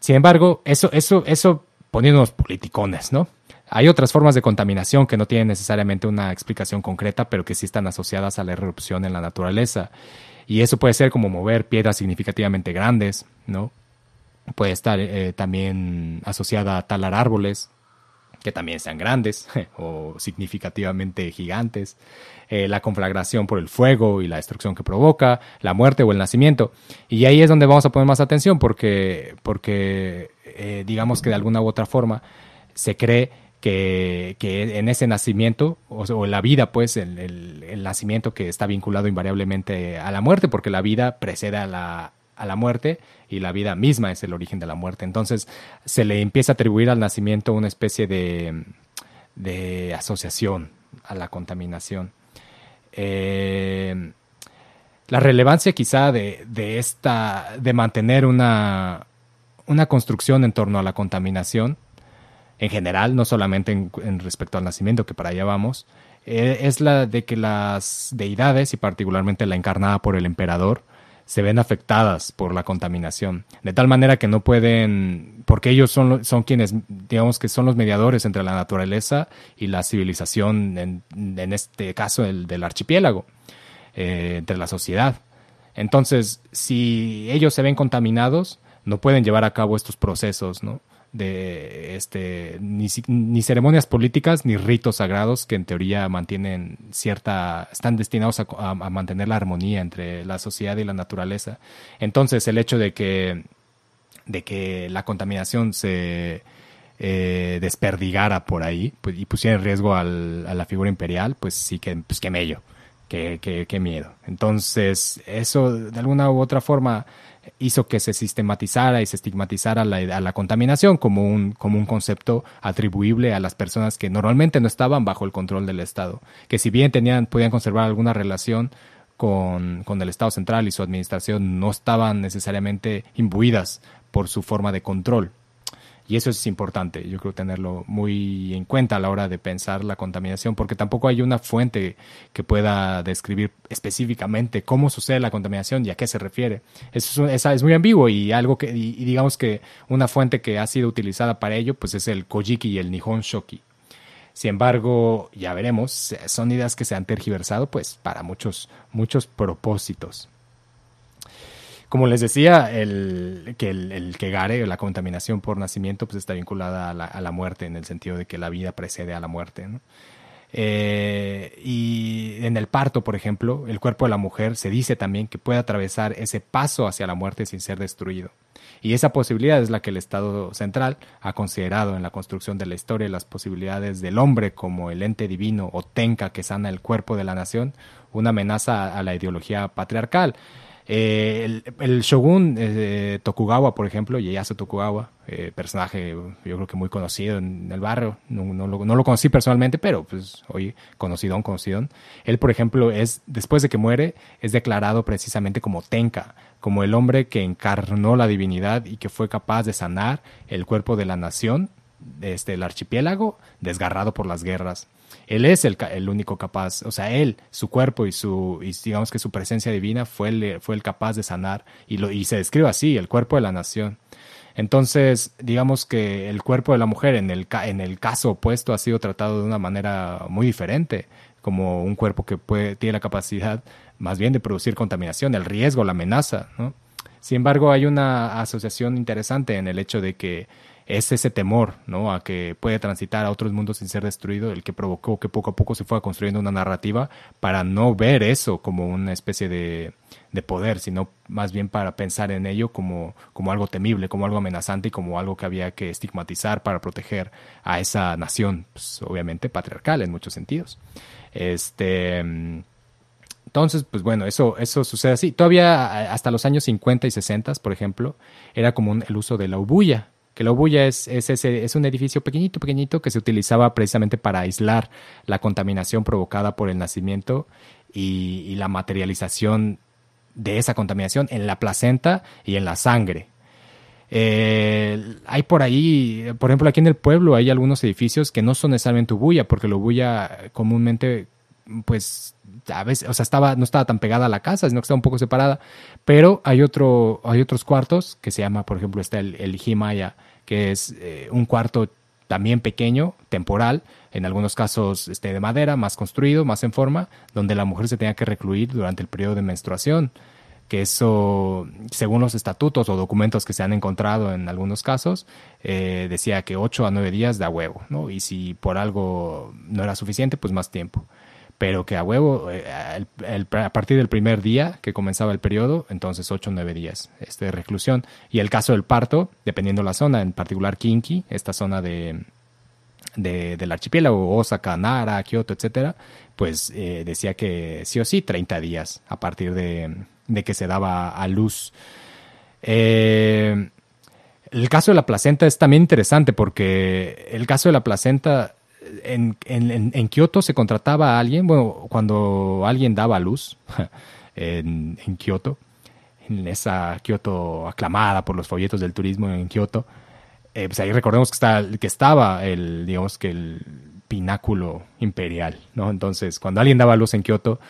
Sin embargo, eso, eso, eso poniéndonos politicones, ¿no? Hay otras formas de contaminación que no tienen necesariamente una explicación concreta, pero que sí están asociadas a la erupción en la naturaleza. Y eso puede ser como mover piedras significativamente grandes, ¿no? Puede estar eh, también asociada a talar árboles, que también sean grandes o significativamente gigantes, eh, la conflagración por el fuego y la destrucción que provoca, la muerte o el nacimiento. Y ahí es donde vamos a poner más atención porque, porque eh, digamos que de alguna u otra forma se cree que, que en ese nacimiento, o, la vida, pues, el, el, el, nacimiento que está vinculado invariablemente a la muerte, porque la vida precede a la, a la muerte y la vida misma es el origen de la muerte. Entonces se le empieza a atribuir al nacimiento una especie de, de asociación a la contaminación. Eh, la relevancia quizá de, de, esta, de mantener una, una construcción en torno a la contaminación, en general, no solamente en, respecto al nacimiento, que para allá vamos, eh, es la de que las deidades, y particularmente la encarnada por el emperador, se ven afectadas por la contaminación, de tal manera que no pueden, porque ellos son, son quienes, digamos que son los mediadores entre la naturaleza y la civilización, en, en este caso el del archipiélago, eh, entre la sociedad. Entonces, si ellos se ven contaminados, no pueden llevar a cabo estos procesos, ¿no? De este ni, ni, ceremonias políticas ni ritos sagrados que en teoría mantienen cierta están destinados a, mantener la armonía entre la sociedad y la naturaleza. Entonces el hecho de que de que la contaminación se eh, desperdigara por ahí pues, y pusiera en riesgo al, a la figura imperial pues sí que pues qué mello qué, qué, qué miedo. Entonces eso de alguna u otra forma hizo que se sistematizara y se estigmatizara la, a la contaminación como un, como un concepto atribuible a las personas que normalmente no estaban bajo el control del Estado, que si bien tenían, podían conservar alguna relación con, con el Estado central y su administración, no estaban necesariamente imbuidas por su forma de control. Y eso es importante, yo creo tenerlo muy en cuenta a la hora de pensar la contaminación, porque tampoco hay una fuente que pueda describir específicamente cómo sucede la contaminación y a qué se refiere. Eso es, muy ambiguo y algo que, y digamos que una fuente que ha sido utilizada para ello, pues es el Kojiki y el Nihon Shoki. Sin embargo, ya veremos, son ideas que se han tergiversado pues para muchos, muchos propósitos. Como les decía, el, que el, el Kegare, la contaminación por nacimiento, pues está vinculada a la, muerte, en el sentido de que la vida precede a la muerte. Eh, y en el parto, por ejemplo, el cuerpo de la mujer se dice también que puede atravesar ese paso hacia la muerte sin ser destruido. Y esa posibilidad es la que el Estado central ha considerado en la construcción de la historia y las posibilidades del hombre como el ente divino o tenka que sana el cuerpo de la nación, una amenaza a la ideología patriarcal. Eh, el, shogun eh, Tokugawa, por ejemplo, Ieyasu Tokugawa, eh, personaje yo creo que muy conocido en el barrio, no, lo, no lo, conocí personalmente, pero pues hoy conocido, conocido. Él, por ejemplo, es después de que muere, es declarado precisamente como Tenka, como el hombre que encarnó la divinidad y que fue capaz de sanar el cuerpo de la nación, este, el archipiélago, desgarrado por las guerras. Él es el, el, único capaz, o sea, él, su cuerpo y su, y digamos que su presencia divina fue el, fue el capaz de sanar y, lo, y se describe así, el cuerpo de la nación. Entonces, digamos que el cuerpo de la mujer en el, en el caso opuesto ha sido tratado de una manera muy diferente, como un cuerpo que puede, tiene la capacidad más bien de producir contaminación, el riesgo, la amenaza, ¿no? Sin embargo, hay una asociación interesante en el hecho de que es ese temor, ¿no? A que puede transitar a otros mundos sin ser destruido, el que provocó que poco a poco se fuera construyendo una narrativa para no ver eso como una especie de, de poder, sino más bien para pensar en ello como, como algo temible, como algo amenazante y como algo que había que estigmatizar para proteger a esa nación, pues, obviamente patriarcal en muchos sentidos. Este. Entonces, pues bueno, eso, eso sucede así. Todavía hasta los años 50 y 60, por ejemplo, era común el uso de la ubuya, que la Ubuya es, es, ese, es un edificio pequeñito, pequeñito que se utilizaba precisamente para aislar la contaminación provocada por el nacimiento y, y la materialización de esa contaminación en la placenta y en la sangre. Eh, hay por ahí, por ejemplo, aquí en el pueblo hay algunos edificios que no son necesariamente Ubuya, porque la Ubuya comúnmente, pues, a veces, o sea, estaba, no estaba tan pegada a la casa, sino que estaba un poco separada. Pero hay otro, hay otros cuartos que se llama, por ejemplo, está el, el que es eh, un cuarto también pequeño, temporal, en algunos casos este, de madera, más construido, más en forma, donde la mujer se tenía que recluir durante el periodo de menstruación. que eso, según los estatutos o documentos que se han encontrado en algunos casos, eh, decía que 8 a 9 días da huevo, ¿no? Y si por algo no era suficiente, pues más tiempo. Pero que a huevo, eh, a partir del primer día que comenzaba el periodo, entonces 8 o 9 días este, de reclusión. Y el caso del parto, dependiendo la zona, en particular Kinki, esta zona de, de, del archipiélago, Osaka, Nara, Kyoto, etcétera, pues eh, decía que sí o sí 30 días a partir de, de que se daba a luz. Eh, el caso de la placenta es también interesante porque el caso de la placenta en, en, en Kioto se contrataba a alguien, bueno, cuando alguien daba luz en, en Kioto, en esa Kioto aclamada por los folletos del turismo en Kioto, eh, pues ahí recordemos que, está, que estaba el, digamos que el pináculo imperial, ¿no? Entonces, cuando alguien daba luz en Kioto,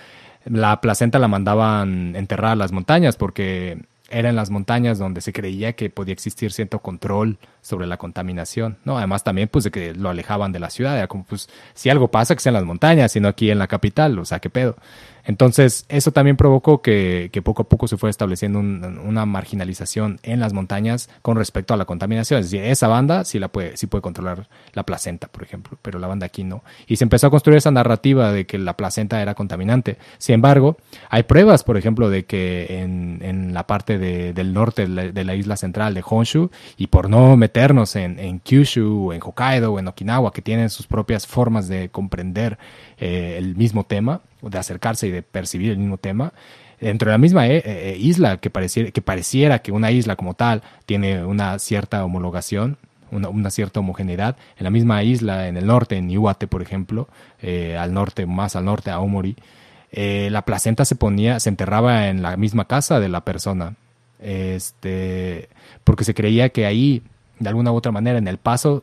la placenta la mandaban enterrada a las montañas porque era en las montañas donde se creía que podía existir cierto control sobre la contaminación, ¿no? Además también pues de que lo alejaban de la ciudad, era como pues si algo pasa que sea en las montañas, sino aquí en la capital, o sea, qué pedo. Entonces, eso también provocó que, poco a poco se fue estableciendo una marginalización en las montañas con respecto a la contaminación. Es decir, esa banda sí, la puede, sí puede controlar la placenta, por ejemplo, pero la banda aquí no. Y se empezó a construir esa narrativa de que la placenta era contaminante. Sin embargo, hay pruebas, por ejemplo, de que en, en la parte de, del norte de la, isla central de Honshu, y por no meternos en, Kyushu, en Hokkaido o en Okinawa, que tienen sus propias formas de comprender eh, el mismo tema, de acercarse y de percibir el mismo tema, dentro de la misma eh, eh, isla que pareciera, que pareciera que una isla como tal tiene una cierta homologación, una, cierta homogeneidad, en la misma isla, en el norte, en Iwate, por ejemplo, al norte, más al norte, a Aomori, la placenta se ponía, se enterraba en la misma casa de la persona, este, porque se creía que ahí, de alguna u otra manera, en el paso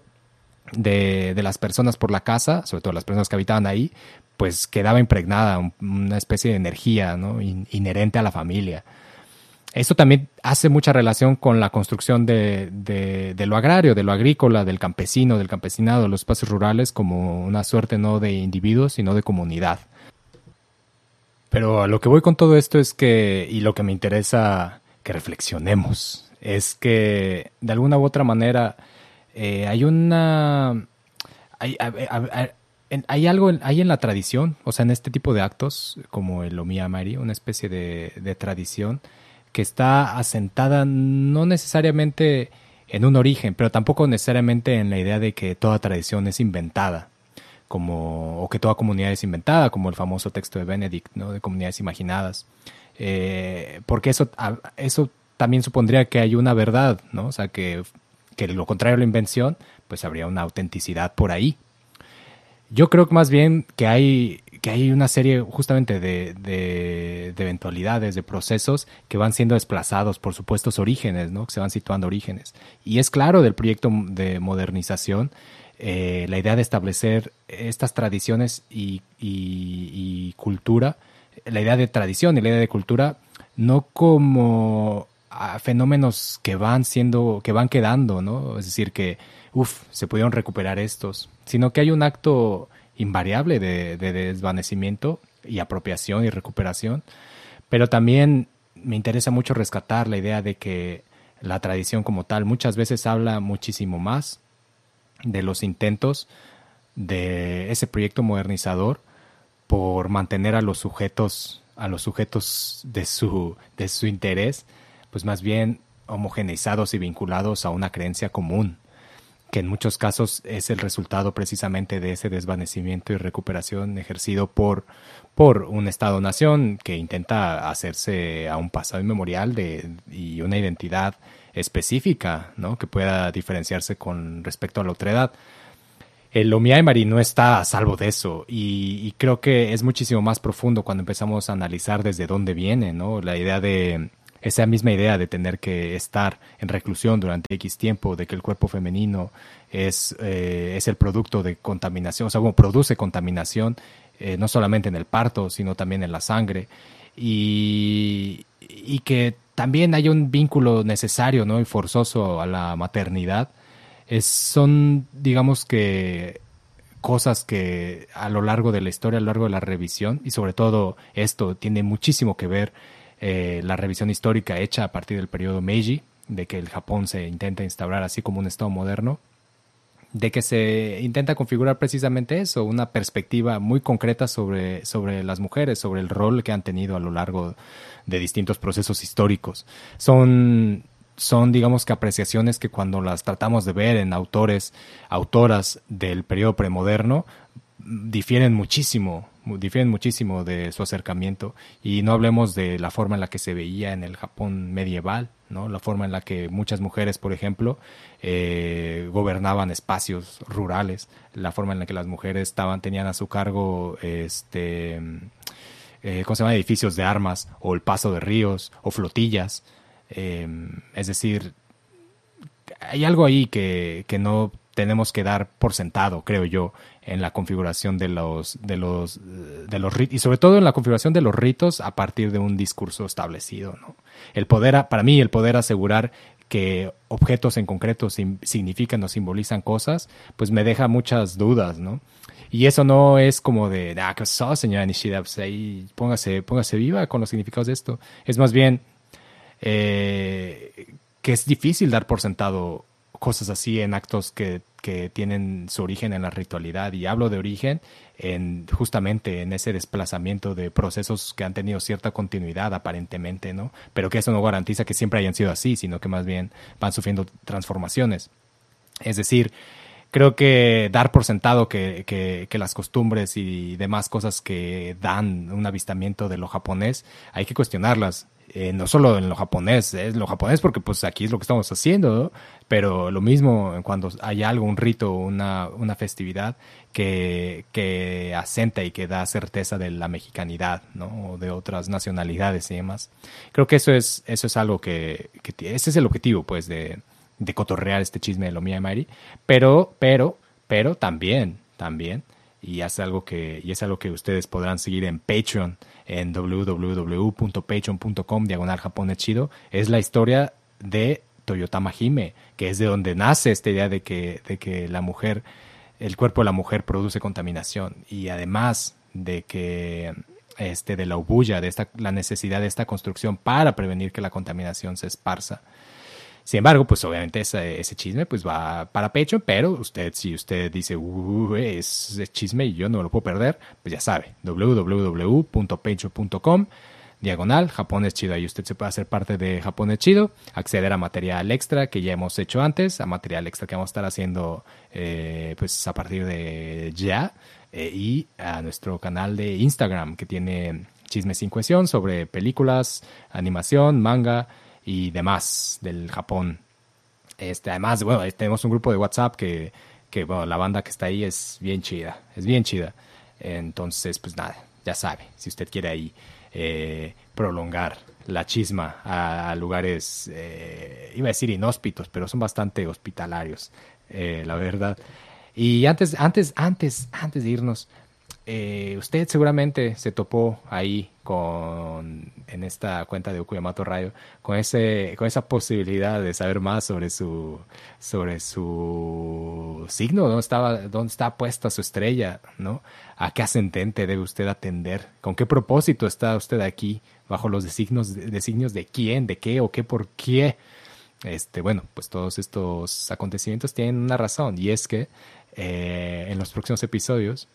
de, las personas por la casa, sobre todo las personas que habitaban ahí, pues quedaba impregnada una especie de energía inherente a la familia. Esto también hace mucha relación con la construcción de, lo agrario, de lo agrícola, del campesino, del campesinado, los espacios rurales como una suerte no de individuos, sino de comunidad. Pero a lo que voy con todo esto es que, y lo que me interesa que reflexionemos, es que de alguna u otra manera eh, hay una... Hay, hay algo hay en la tradición, o sea, en este tipo de actos, como el Omiya Mari, una especie de, tradición que está asentada no necesariamente en un origen, pero tampoco necesariamente en la idea de que toda tradición es inventada, como, o que toda comunidad es inventada, como el famoso texto de Benedict, ¿no? de comunidades imaginadas. Eh, porque eso, eso también supondría que hay una verdad, ¿no? O sea, que, que lo contrario a la invención, pues habría una autenticidad por ahí. Yo creo que más bien que hay, que hay una serie justamente de, de, eventualidades, de procesos que van siendo desplazados por supuestos orígenes, ¿no? que se van situando orígenes. Y es claro del proyecto de modernización eh, la idea de establecer estas tradiciones y, y, cultura, la idea de tradición y la idea de cultura, no como fenómenos que van siendo, que van quedando, ¿no? Es decir, que uff, se pudieron recuperar estos, sino que hay un acto invariable de, desvanecimiento y apropiación y recuperación, pero también me interesa mucho rescatar la idea de que la tradición como tal muchas veces habla muchísimo más de los intentos de ese proyecto modernizador por mantener a los sujetos a los sujetos de su de su interés pues más bien homogeneizados y vinculados a una creencia común que en muchos casos es el resultado precisamente de ese desvanecimiento y recuperación ejercido por, por un Estado-nación que intenta hacerse a un pasado inmemorial de, y una identidad específica ¿no? que pueda diferenciarse con respecto a la otra edad. El Omiaimari no está a salvo de eso y, y, creo que es muchísimo más profundo cuando empezamos a analizar desde dónde viene, ¿no? La idea de esa misma idea de tener que estar en reclusión durante X tiempo, de que el cuerpo femenino es, eh, es el producto de contaminación, o sea, como produce contaminación, eh, no solamente en el parto, sino también en la sangre, y, y que también hay un vínculo necesario ¿no? y forzoso a la maternidad, es, son, digamos que, cosas que a lo largo de la historia, a lo largo de la revisión, y sobre todo esto tiene muchísimo que ver eh, la revisión histórica hecha a partir del periodo Meiji, de que el Japón se intenta instaurar así como un Estado moderno, de que se intenta configurar precisamente eso, una perspectiva muy concreta sobre, sobre las mujeres, sobre el rol que han tenido a lo largo de distintos procesos históricos. Son, son digamos que apreciaciones que cuando las tratamos de ver en autores, autoras del periodo premoderno, difieren muchísimo, difieren muchísimo de su acercamiento y no hablemos de la forma en la que se veía en el Japón medieval, ¿no? La forma en la que muchas mujeres, por ejemplo, eh, gobernaban espacios rurales, la forma en la que las mujeres estaban tenían a su cargo este eh, ¿cómo se llama? edificios de armas o el paso de ríos o flotillas, eh, es decir, hay algo ahí que, que no tenemos que dar por sentado, creo yo, en la configuración de los, de los, de los ritos, y sobre todo en la configuración de los ritos a partir de un discurso establecido. ¿no? El poder, para mí, el poder asegurar que objetos en concreto significan o simbolizan cosas, pues me deja muchas dudas, ¿no? Y eso no es como de, ah, ¿qué pasó, señora Nishida? Pues póngase, póngase viva con los significados de esto. Es más bien eh, que es difícil dar por sentado cosas así en actos que, que, tienen su origen en la ritualidad. Y hablo de origen en justamente en ese desplazamiento de procesos que han tenido cierta continuidad aparentemente, ¿no? Pero que eso no garantiza que siempre hayan sido así, sino que más bien van sufriendo transformaciones. Es decir, creo que dar por sentado que, que, las costumbres y demás cosas que dan un avistamiento de lo japonés, hay que cuestionarlas. Eh, no solo en lo japonés, es lo japonés porque pues aquí es lo que estamos haciendo, pero lo mismo cuando hay algo, un rito, una, una festividad que, que asenta y que da certeza de la mexicanidad, ¿no? O de otras nacionalidades y demás. Creo que eso es, eso es algo que, que ese es el objetivo, pues, de, de cotorrear este chisme de lo mía Mari, pero, pero, pero también, también, y es algo que, y es algo que ustedes podrán seguir en Patreon, en www.patreon.com diagonal Japón chido, es la historia de Toyotama Hime, que es de donde nace esta idea de que, de que la mujer, el cuerpo de la mujer produce contaminación y además de que este de la ubuya, de esta, la necesidad de esta construcción para prevenir que la contaminación se esparza. Sin embargo, pues obviamente ese, ese, chisme pues va para pecho, pero usted, si usted dice, uh, es, chisme y yo no lo puedo perder, pues ya sabe, www.pecho.com diagonal, Japón es chido. Ahí usted se puede hacer parte de Japón es chido, acceder a material extra que ya hemos hecho antes, a material extra que vamos a estar haciendo eh, pues a partir de ya, eh, y a nuestro canal de Instagram que tiene chismes sin cohesión sobre películas, animación, manga, y demás del Japón. Este, además, bueno, tenemos un grupo de WhatsApp que, que, bueno, la banda que está ahí es bien chida, es bien chida. Entonces, pues nada, ya sabe, si usted quiere ahí eh, prolongar la chisma a, lugares, eh, iba a decir inhóspitos, pero son bastante hospitalarios, eh, la verdad. Y antes, antes, antes, antes de irnos, eh, usted seguramente se topó ahí con en esta cuenta de Okuyamato Rayo con ese con esa posibilidad de saber más sobre su sobre su signo dónde estaba dónde está puesta su estrella no a qué ascendente debe usted atender con qué propósito está usted aquí bajo los designios designios de quién de qué o qué por qué este bueno pues todos estos acontecimientos tienen una razón y es que eh, en los próximos episodios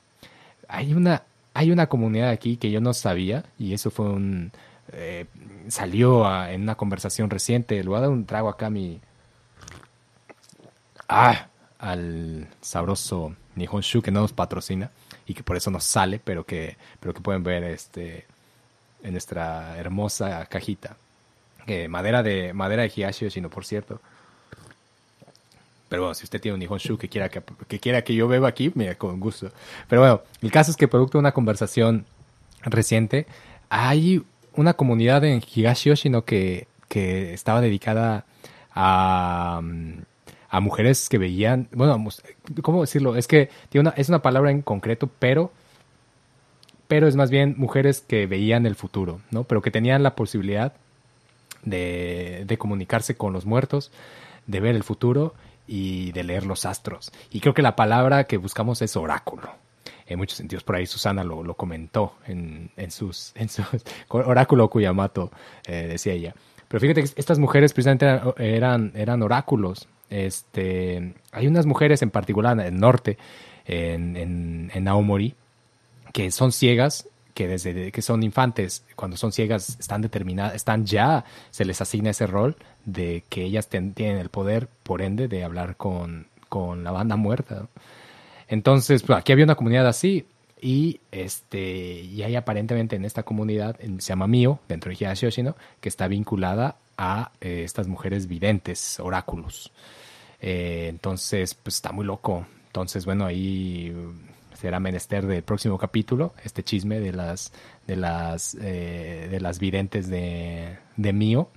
hay una, hay una comunidad aquí que yo no sabía y eso fue un... Eh, salió en una conversación reciente. Le voy a dar un trago acá a mi... Ah, al sabroso Nihonshu que no nos patrocina y que por eso nos sale, pero que, pero que pueden ver este en nuestra hermosa cajita. Que madera de madera de Hiyashi sino por cierto. Pero bueno, si usted tiene un Nihonshu que quiera que, quiera que yo beba aquí, mira, con gusto. Pero bueno, el caso es que producto de una conversación reciente, hay una comunidad en Higashi Yoshino que, que estaba dedicada a, a mujeres que veían, bueno, ¿cómo decirlo? Es que tiene una, es una palabra en concreto, pero pero es más bien mujeres que veían el futuro, ¿no? Pero que tenían la posibilidad de, de comunicarse con los muertos, de ver el futuro y de leer los astros. Y creo que la palabra que buscamos es oráculo. en muchos sentidos. Por ahí Susana lo, lo comentó en, en, sus, en su oráculo Kuyamato, eh, decía ella. Pero fíjate que estas mujeres precisamente eran, eran, oráculos. Este, hay unas mujeres en particular en el norte, en, en, en Aomori, que son ciegas que desde que son infantes, cuando son ciegas, están determinadas, están ya, se les asigna ese rol de que ellas tienen el poder, por ende, de hablar con, con la banda muerta. Entonces, pues, aquí había una comunidad así, y este y hay aparentemente en esta comunidad se llama Mio dentro de Higashi Yoshino que está vinculada a eh, estas mujeres videntes oráculos. Eh, entonces pues está muy loco. Entonces bueno ahí será menester del próximo capítulo, este chisme de las de las eh, de las videntes de, de Mío.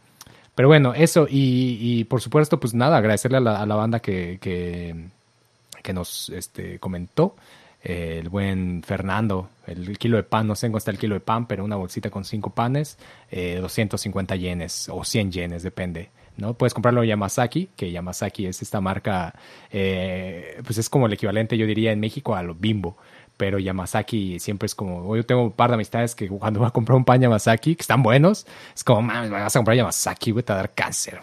Pero bueno, eso, y, y, por supuesto, pues nada, agradecerle a la, a la banda que, que, nos este, comentó. El buen Fernando, el, kilo de pan, no sé en cuánto está el kilo de pan, pero una bolsita con cinco panes, eh, 250 yenes o 100 yenes, depende. ¿No? Puedes comprarlo en Yamazaki, que Yamazaki es esta marca, eh, pues es como el equivalente, yo diría, en México a lo Bimbo. Pero Yamazaki siempre es como, yo tengo un par de amistades que cuando voy a comprar un pan Yamazaki, que están buenos, es como, mames, vas a comprar Yamazaki, güey, te va a dar cáncer,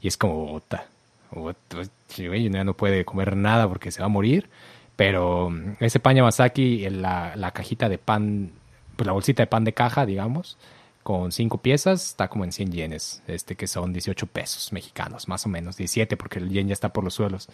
Y es como, ota, güey, ya no puede comer nada porque se va a morir. Pero mm, ese pan Yamazaki, la, la cajita de pan, pues la bolsita de pan de caja, digamos, con cinco piezas está como en 100 yenes, este, que son 18 pesos mexicanos, más o menos, 17 porque el yen ya está por los suelos.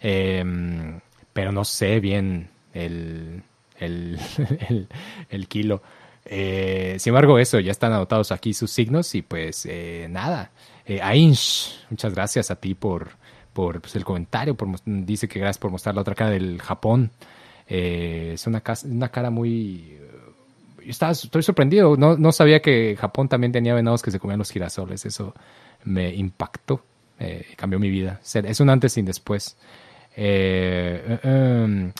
Em, pero no sé bien el, el, kilo. Eh, sin embargo, eso, ya están anotados aquí sus signos y pues eh, nada. Eh, Ainsh, muchas gracias a ti por, por pues, el comentario, por, dice que gracias por mostrar la otra cara del Japón. es una, una cara muy estaba, estoy sorprendido. No, no sabía que Japón también tenía venados que se comían los girasoles. Eso me impactó. Eh, cambió mi vida. Es un antes y después. Eh, um,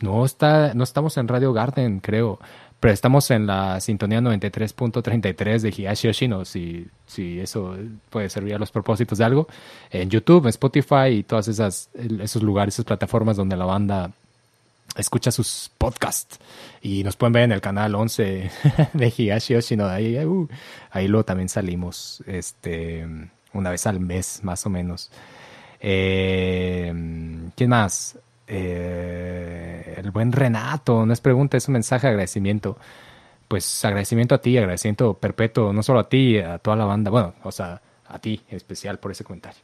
no, está, no estamos en Radio Garden, creo. Pero estamos en la sintonía 93.33 de Higashi Yoshino, si, si eso puede servir a los propósitos de algo. En YouTube, Spotify y todas esas esos lugares, esas plataformas donde la banda escucha sus podcasts y nos pueden ver en el canal 11 de Higashi Yoshino. Ahí, uh, ahí luego también salimos este, una vez al mes, más o menos. Eh, ¿Quién más? Eh, el buen Renato, no es pregunta, es un mensaje de agradecimiento. Pues agradecimiento a ti, agradecimiento perpetuo, no solo a ti, a toda la banda, bueno, o sea, a ti en especial por ese comentario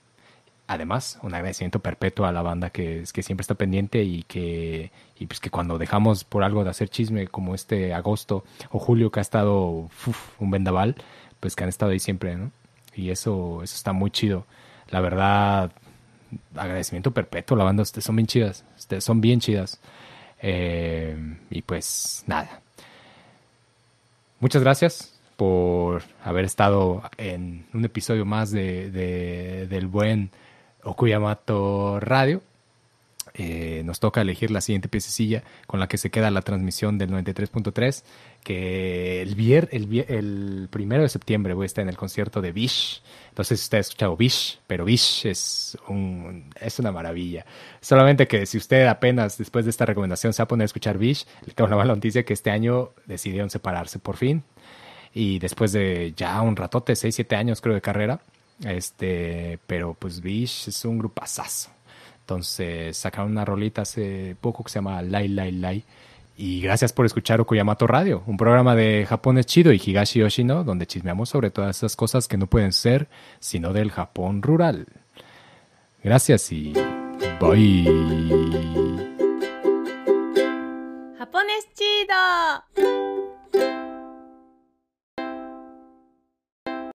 además, un agradecimiento perpetuo a la banda que, que siempre está pendiente y que, y pues que cuando dejamos por algo de hacer chisme como este agosto o julio que ha estado un vendaval, pues que han estado ahí siempre, ¿no? Y eso, eso está muy chido. La verdad, agradecimiento perpetuo, la banda, ustedes son bien chidas, ustedes son bien chidas. Eh, y pues nada. Muchas gracias por haber estado en un episodio más de, de del buen Okuyamato Radio. Eh, nos toca elegir la siguiente piececilla con la que se queda la transmisión del 93.3, que el, vier, el, el primero de septiembre voy a estar en el concierto de Bish. Entonces usted ha escuchado Bish, pero Bish es, un, es una maravilla. Solamente que si usted apenas después de esta recomendación se va a poner a escuchar Bish, le tengo la mala noticia que este año decidieron separarse por fin. Y después de ya un ratote, 6, 7 años creo de carrera, este, pero pues Bish es un grupazazo. Entonces sacaron una rolita hace poco que se llama Lai Lai Lai. Y gracias por escuchar Okuyamato Radio, un programa de Japón es chido y Higashi Yoshino, donde chismeamos sobre todas esas cosas que no pueden ser sino del Japón rural. Gracias y bye. Japón es chido.